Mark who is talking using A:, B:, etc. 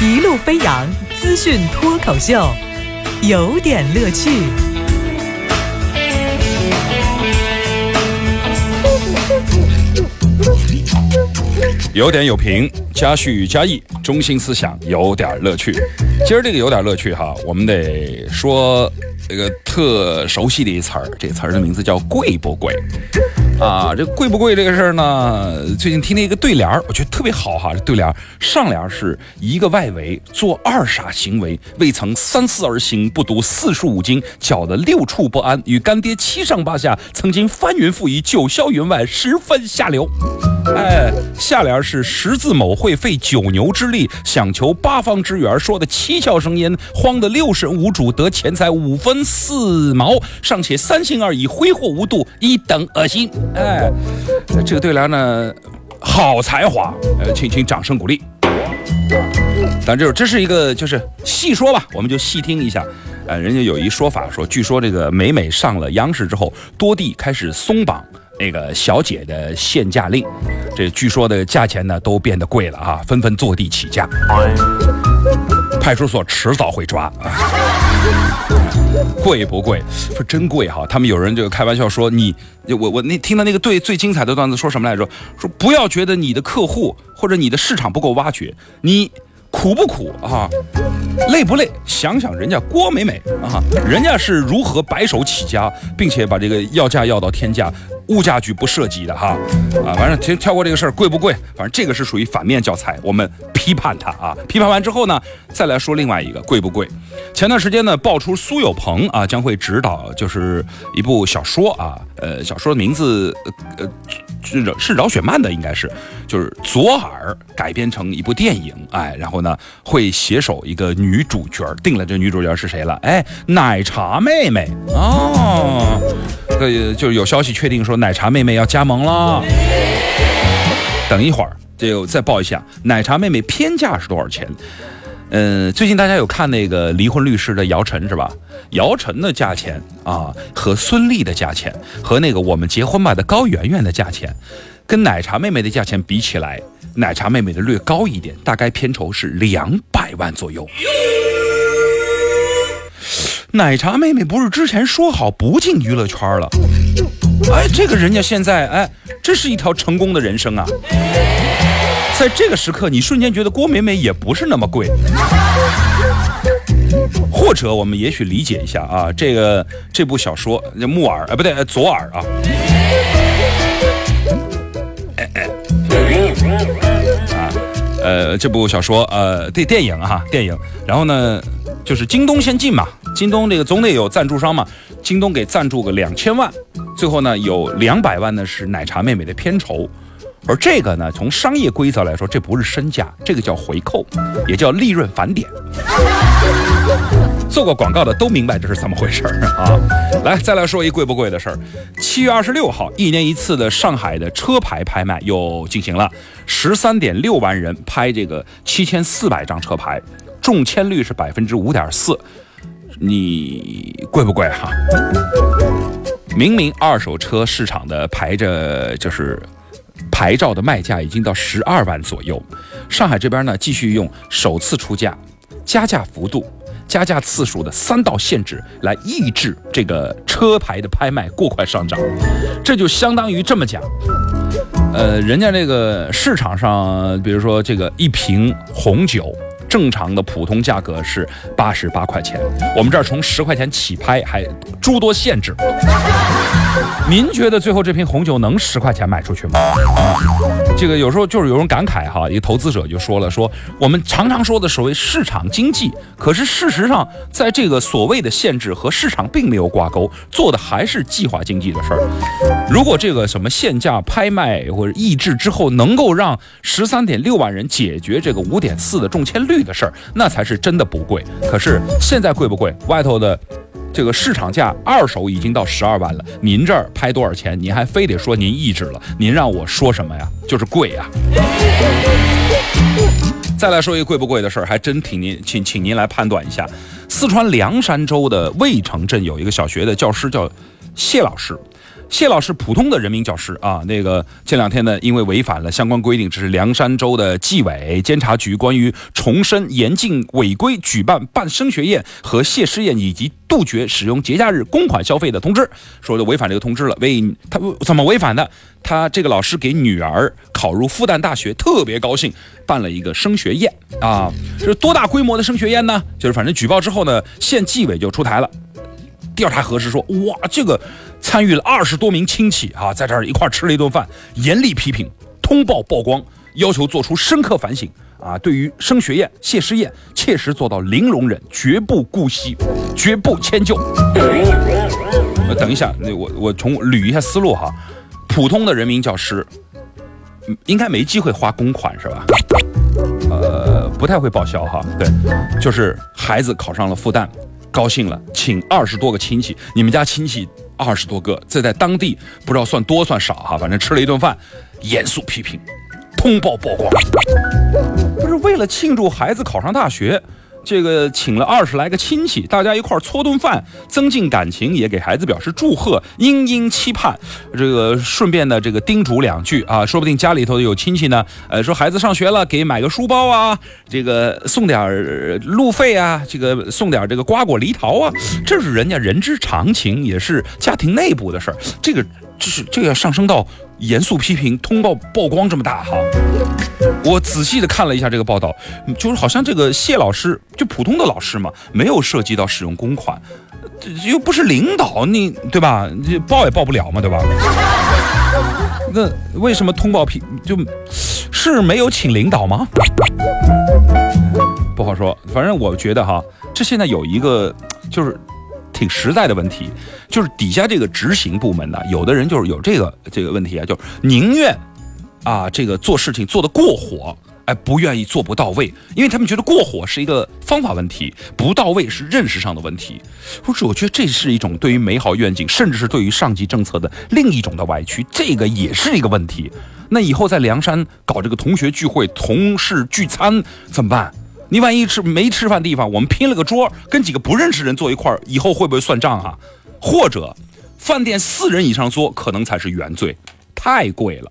A: 一路飞扬资讯脱口秀，有点乐趣。
B: 有点有评，加叙加意，中心思想有点乐趣。今儿这个有点乐趣哈，我们得说这个特熟悉的一词儿，这词儿的名字叫贵不贵？啊，这贵不贵这个事儿呢？最近听了一个对联儿，我觉得特别好哈。这对联儿上联是一个外围做二傻行为，未曾三思而行，不读四书五经，搅得六处不安，与干爹七上八下，曾经翻云覆雨，九霄云外，十分下流。哎，下联是十字某会费九牛之力，想求八方之援，说的七窍生烟，慌得六神无主，得钱财五分四毛，尚且三心二意，挥霍无度，一等恶心。哎，这个对联呢，好才华，呃，请请掌声鼓励。但这这是一个就是细说吧，我们就细听一下。呃，人家有一说法说，据说这个美美上了央视之后，多地开始松绑那个小姐的限价令，这据说的价钱呢都变得贵了啊，纷纷坐地起价。派出所迟早会抓。贵不贵？说真贵哈！他们有人就开玩笑说：“你，我我那听到那个最最精彩的段子说什么来着？说不要觉得你的客户或者你的市场不够挖掘，你苦不苦啊？累不累？想想人家郭美美啊，人家是如何白手起家，并且把这个要价要到天价。”物价局不涉及的哈，啊，反正跳跳过这个事儿，贵不贵？反正这个是属于反面教材，我们批判它啊。批判完之后呢，再来说另外一个贵不贵？前段时间呢，爆出苏有朋啊将会执导就是一部小说啊，呃，小说的名字呃是是饶雪漫的，应该是就是左耳改编成一部电影，哎，然后呢会携手一个女主角，定了这女主角是谁了？哎，奶茶妹妹哦。呃，就是有消息确定说奶茶妹妹要加盟了。等一会儿就再报一下奶茶妹妹片价是多少钱。嗯，最近大家有看那个离婚律师的姚晨是吧？姚晨的价钱啊，和孙俪的价钱，和那个我们结婚吧的高圆圆的价钱，跟奶茶妹妹的价钱比起来，奶茶妹妹的略高一点，大概片酬是两百万左右。奶茶妹妹不是之前说好不进娱乐圈了？哎，这个人家现在哎，这是一条成功的人生啊！在这个时刻，你瞬间觉得郭美美也不是那么贵。或者我们也许理解一下啊，这个这部小说木耳，哎不对，左耳。啊，呃，这部小说呃，对电影啊，电影，然后呢？就是京东先进嘛，京东这个总得有赞助商嘛，京东给赞助个两千万，最后呢有两百万呢是奶茶妹妹的片酬，而这个呢从商业规则来说，这不是身价，这个叫回扣，也叫利润返点。做过广告的都明白这是怎么回事啊！来，再来说一贵不贵的事儿。七月二十六号，一年一次的上海的车牌拍卖又进行了，十三点六万人拍这个七千四百张车牌。中签率是百分之五点四，你贵不贵哈？明明二手车市场的排着就是牌照的卖价已经到十二万左右，上海这边呢继续用首次出价、加价幅度、加价次数的三道限制来抑制这个车牌的拍卖过快上涨，这就相当于这么讲，呃，人家这个市场上，比如说这个一瓶红酒。正常的普通价格是八十八块钱，我们这儿从十块钱起拍，还诸多限制。您觉得最后这瓶红酒能十块钱卖出去吗？这个有时候就是有人感慨哈，一个投资者就说了，说我们常常说的所谓市场经济，可是事实上在这个所谓的限制和市场并没有挂钩，做的还是计划经济的事儿。如果这个什么限价拍卖或者抑制之后，能够让十三点六万人解决这个五点四的中签率的事儿，那才是真的不贵。可是现在贵不贵？外头的。这个市场价二手已经到十二万了，您这儿拍多少钱？您还非得说您抑制了？您让我说什么呀？就是贵呀！再来说一个贵不贵的事儿，还真挺您，请请您来判断一下。四川凉山州的渭城镇有一个小学的教师叫谢老师，谢老师普通的人民教师啊，那个这两天呢，因为违反了相关规定，这是凉山州的纪委监察局关于重申严禁违规举办办升学宴和谢师宴以及杜绝使用节假日公款消费的通知，说的违反这个通知了。为他怎么违反的？他这个老师给女儿考入复旦大学，特别高兴，办了一个升学宴啊。这是多大规模的升学宴呢？就是反正举报之后呢，县纪委就出台了。调查核实说，哇，这个参与了二十多名亲戚啊，在这儿一块吃了一顿饭，严厉批评，通报曝光，要求做出深刻反省啊！对于升学宴、谢师宴，切实做到零容忍，绝不姑息，绝不迁就。呃，等一下，那我我重捋一下思路哈，普通的人民教师，应该没机会花公款是吧？呃，不太会报销哈，对，就是孩子考上了复旦。高兴了，请二十多个亲戚，你们家亲戚二十多个，这在当地不知道算多算少哈，反正吃了一顿饭，严肃批评，通报曝光，不是为了庆祝孩子考上大学。这个请了二十来个亲戚，大家一块儿搓顿饭，增进感情，也给孩子表示祝贺，殷殷期盼。这个顺便呢，这个叮嘱两句啊，说不定家里头有亲戚呢，呃，说孩子上学了，给买个书包啊，这个送点路费啊，这个送点这个瓜果梨桃啊，这是人家人之常情，也是家庭内部的事儿。这个就是这个要上升到严肃批评、通报曝光这么大哈。我仔细的看了一下这个报道，就是好像这个谢老师就普通的老师嘛，没有涉及到使用公款，这又不是领导，你对吧？你报也报不了嘛，对吧？那为什么通报批就是没有请领导吗？不好说，反正我觉得哈，这现在有一个就是挺实在的问题，就是底下这个执行部门呢，有的人就是有这个这个问题啊，就宁愿。啊，这个做事情做得过火，哎，不愿意做不到位，因为他们觉得过火是一个方法问题，不到位是认识上的问题。不是，我觉得这是一种对于美好愿景，甚至是对于上级政策的另一种的歪曲，这个也是一个问题。那以后在梁山搞这个同学聚会、同事聚餐怎么办？你万一吃没吃饭地方，我们拼了个桌，跟几个不认识人坐一块儿，以后会不会算账啊？或者，饭店四人以上桌可能才是原罪，太贵了。